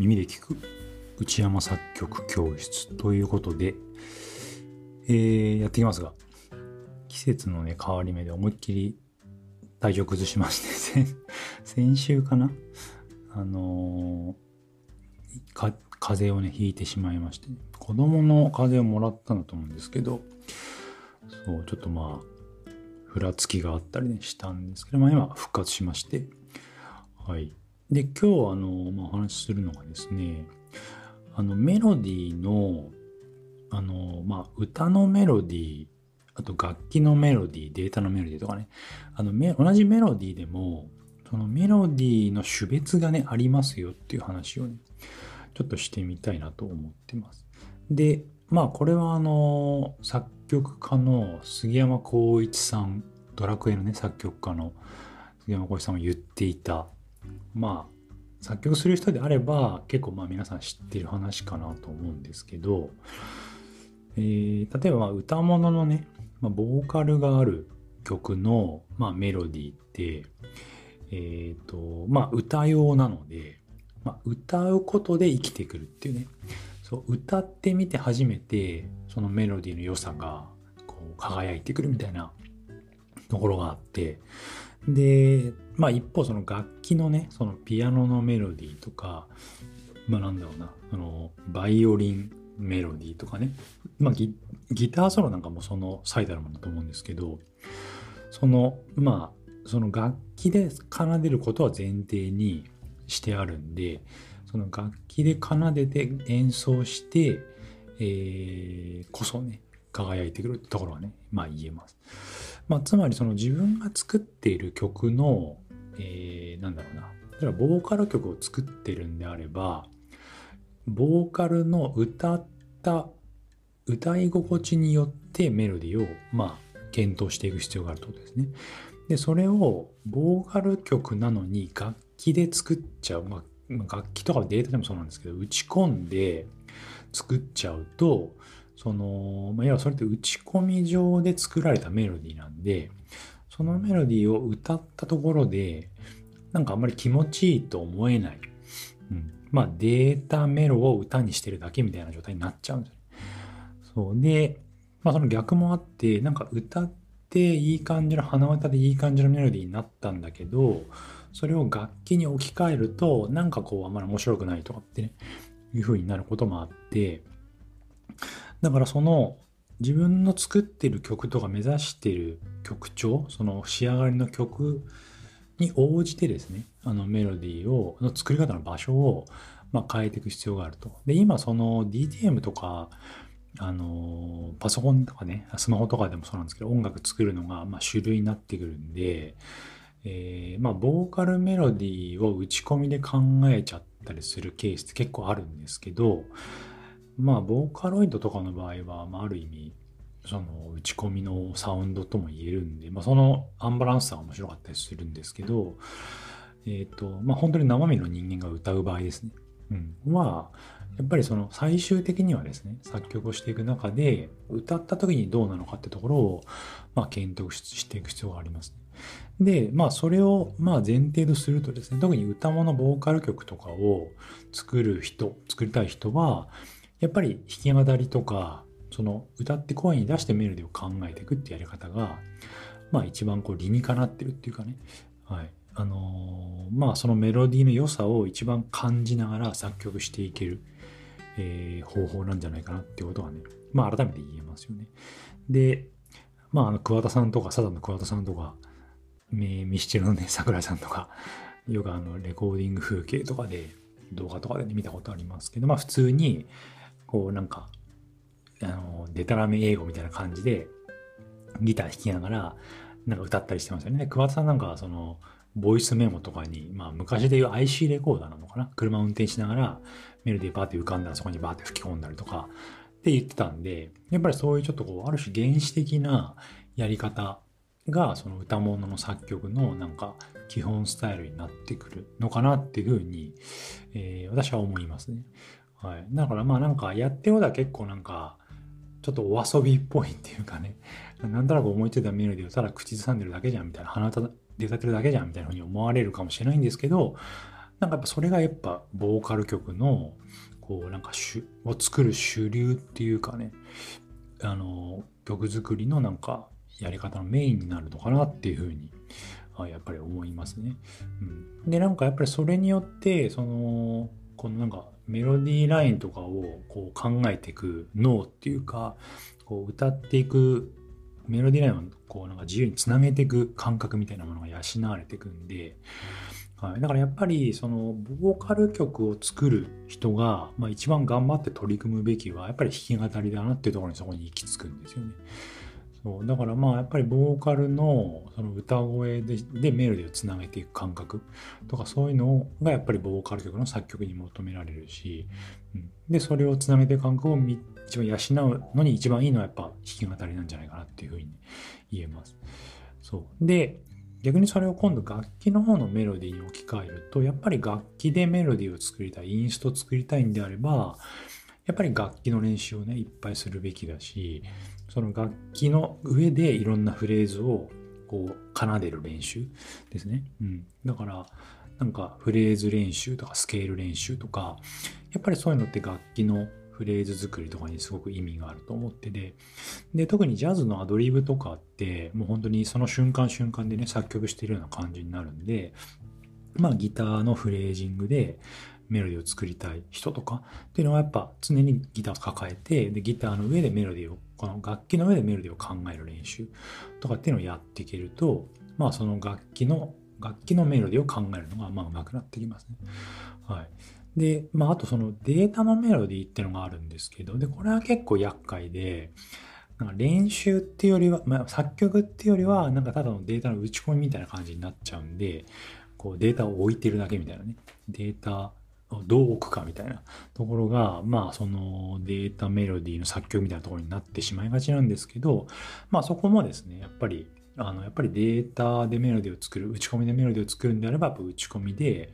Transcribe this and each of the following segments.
耳で聞く内山作曲教室ということで、えー、やっていきますが、季節のね、変わり目で思いっきり体調崩しまして 先週かなあのー、風邪をね、ひいてしまいまして、子供の風邪をもらったんだと思うんですけど、そう、ちょっとまあ、ふらつきがあったりね、したんですけど、まあ今復活しまして、はい。で、今日あの、まあ、お話しするのがですね、あの、メロディーの、あの、まあ、歌のメロディー、あと楽器のメロディー、データのメロディーとかね、あの、同じメロディーでも、そのメロディーの種別がね、ありますよっていう話をね、ちょっとしてみたいなと思ってます。で、まあ、これはあの、作曲家の杉山浩一さん、ドラクエのね、作曲家の杉山浩一さんが言っていたまあ作曲する人であれば結構まあ皆さん知ってる話かなと思うんですけど、えー、例えば歌物のね、まあ、ボーカルがある曲の、まあ、メロディーって、えっ、ー、と、まあ歌用なので、まあ、歌うことで生きてくるっていうね、そう歌ってみて初めてそのメロディーの良さがこう輝いてくるみたいなところがあって、で、まあ一方その楽器のね、そのピアノのメロディーとか、まあなんだろうな、そのバイオリンメロディーとかね、まあギターソロなんかもその最たるものだと思うんですけど、その、まあ、その楽器で奏でることは前提にしてあるんで、その楽器で奏でて演奏して、えー、こそね、輝いてくるってところはね、まあ言えます。まあ、つまりその自分が作っている曲の、えー、なんだろうな。例えばボーカル曲を作ってるんであれば、ボーカルの歌った歌い心地によってメロディーを、まあ、検討していく必要があるってことですね。で、それをボーカル曲なのに楽器で作っちゃう。まあ、楽器とかデータでもそうなんですけど、打ち込んで作っちゃうと、その、まあ、要はそれって打ち込み上で作られたメロディーなんで、そのメロディーを歌ったところで、なんかあんまり気持ちいいと思えない。うん。まあデータメロを歌にしてるだけみたいな状態になっちゃうんですよね。そう。で、まあその逆もあって、なんか歌っていい感じの鼻歌でいい感じのメロディーになったんだけど、それを楽器に置き換えると、なんかこうあんまり面白くないとかってね、いう風になることもあって、だからその自分の作ってる曲とか目指してる曲調、その仕上がりの曲に応じてですね、あのメロディーを、の作り方の場所を、まあ、変えていく必要があると。で、今その DTM とか、あの、パソコンとかね、スマホとかでもそうなんですけど、音楽作るのが、まあ、主類になってくるんで、えー、まあ、ボーカルメロディーを打ち込みで考えちゃったりするケースって結構あるんですけど、まあ、ボーカロイドとかの場合は、まあ、ある意味、その打ち込みのサウンドとも言えるんで、まあ、そのアンバランスさが面白かったりするんですけど、えっ、ー、と、まあ、本当に生身の人間が歌う場合ですね。うん。は、やっぱりその最終的にはですね、作曲をしていく中で、歌った時にどうなのかってところを、まあ、検討していく必要があります、ね。で、まあ、それを、まあ、前提とするとですね、特に歌物ボーカル曲とかを作る人、作りたい人は、やっぱり弾き語りとか、その歌って声に出してメロディを考えていくってやり方が、まあ一番こう理にかなってるっていうかね。はい。あのー、まあそのメロディーの良さを一番感じながら作曲していける、えー、方法なんじゃないかなってことはね、まあ改めて言えますよね。で、まああの桑田さんとか、サザンの桑田さんとか、ミスチルのね、桜井さんとか、よくあのレコーディング風景とかで、動画とかで、ね、見たことありますけど、まあ普通に、こうなんか、あの、デタラメ英語みたいな感じで、ギター弾きながら、なんか歌ったりしてますよね。桑田さんなんかその、ボイスメモとかに、まあ昔で言う IC レコーダーなのかな？車運転しながらメロディーバーって浮かんだらそこにバーって吹き込んだりとかって言ってたんで、やっぱりそういうちょっとこう、ある種原始的なやり方がその歌物の作曲のなんか基本スタイルになってくるのかなっていうふうに、えー、私は思いますね。はい。だからまあなんかやってようだ結構なんか、ちょっとお遊びっぽいっていうかね、なんとなく思いついたメロディーをただ口ずさんでるだけじゃんみたいな、鼻で歌ってるだけじゃんみたいなふうに思われるかもしれないんですけど、なんかやっぱそれがやっぱボーカル曲のこうなんか主を作る主流っていうかねあの曲作りのなんかやり方のメインになるのかなっていうふうにやっぱり思いますね。うん、でなんかやっぱりそれによってそのこのなんかメロディーラインとかをこう考えていく脳っていうかこう歌っていくメロディーラインをこうなんか自由につなげていく感覚みたいなものが養われていくんで、はい、だからやっぱりそのボーカル曲を作る人が、まあ、一番頑張って取り組むべきはやっぱり弾き語りだなっていうところにそこに行き着くんですよね。そう。だからまあやっぱりボーカルのその歌声ででメロディーをつなげていく感覚とかそういうのがやっぱりボーカル曲の作曲に求められるし、うん、でそれをつなげていく感覚を一番養うのに一番いいのはやっぱ弾き語りなんじゃないかなっていうふうに言えます。そう。で逆にそれを今度楽器の方のメロディーに置き換えるとやっぱり楽器でメロディーを作りたいインスト作りたいんであればやっぱり楽器の練習をねいっぱいするべきだしその楽器の上でいろんなフレーズをこう奏でる練習ですね。うん。だから、なんかフレーズ練習とかスケール練習とか、やっぱりそういうのって楽器のフレーズ作りとかにすごく意味があると思ってて、で、特にジャズのアドリブとかって、もう本当にその瞬間瞬間でね、作曲してるような感じになるんで、まあギターのフレージングで、メロディーを作りたい人とかっていうのはやっぱ常にギターを抱えて、で、ギターの上でメロディーを、この楽器の上でメロディーを考える練習とかっていうのをやっていけると、まあその楽器の、楽器のメロディーを考えるのがまあ上手くなってきますね。はい。で、まああとそのデータのメロディーっていうのがあるんですけど、で、これは結構厄介で、なんか練習っていうよりは、まあ、作曲っていうよりは、なんかただのデータの打ち込みみたいな感じになっちゃうんで、こうデータを置いてるだけみたいなね。データどう置くかみたいなところが、まあそのデータメロディーの作曲みたいなところになってしまいがちなんですけど、まあそこもですね、やっぱり、あの、やっぱりデータでメロディーを作る、打ち込みでメロディーを作るんであれば、打ち込みで、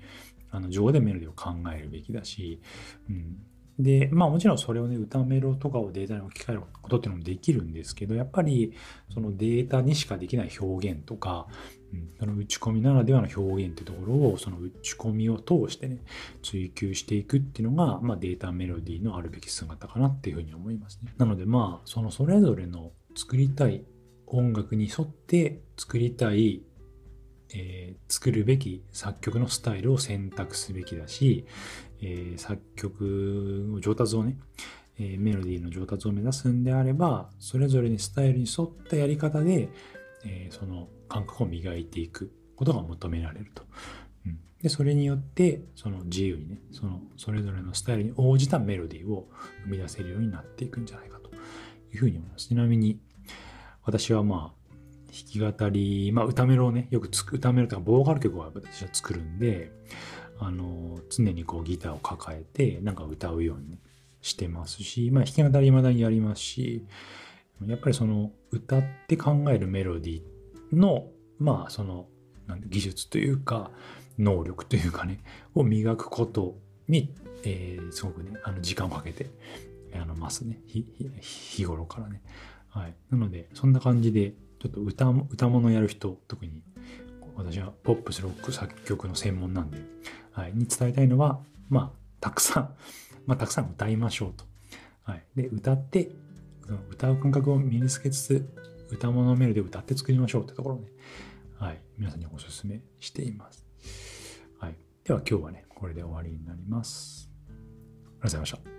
あの、上でメロディーを考えるべきだし、うん。で、まあもちろんそれをね、歌メロとかをデータに置き換えることっていうのもできるんですけど、やっぱりそのデータにしかできない表現とか、うん、その打ち込みならではの表現っていうところを、その打ち込みを通してね、追求していくっていうのが、まあデータメロディーのあるべき姿かなっていうふうに思いますね。なのでまあ、そのそれぞれの作りたい音楽に沿って作りたいえー、作るべき作曲のスタイルを選択すべきだし、えー、作曲の上達をね、えー、メロディーの上達を目指すんであれば、それぞれにスタイルに沿ったやり方で、えその感覚を磨いていくことが求められると。うん、で、それによって、その自由にね、そのそれぞれのスタイルに応じたメロディーを生み出せるようになっていくんじゃないかというふうに思います。ちなみに、私はまあ、弾き語り、まあ歌メロをね、よくつく、歌メロとかボーカル曲を私は作るんで、あの、常にこうギターを抱えて、なんか歌うようにしてますし、まあ弾き語り未だにやりますし、やっぱりその歌って考えるメロディーの、まあその、技術というか、能力というかね、を磨くことに、えー、すごくね、あの時間をかけて、あの、ますね。日頃からね。はい。なので、そんな感じで、ちょっと歌、歌物やる人、特に、私はポップスロック作曲の専門なんで、はい、に伝えたいのは、まあ、たくさん、まあ、たくさん歌いましょうと。はい。で、歌って、歌う感覚を身につけつつ、歌物メロディを歌って作りましょうってところをね、はい、皆さんにお勧めしています。はい。では今日はね、これで終わりになります。ありがとうございました。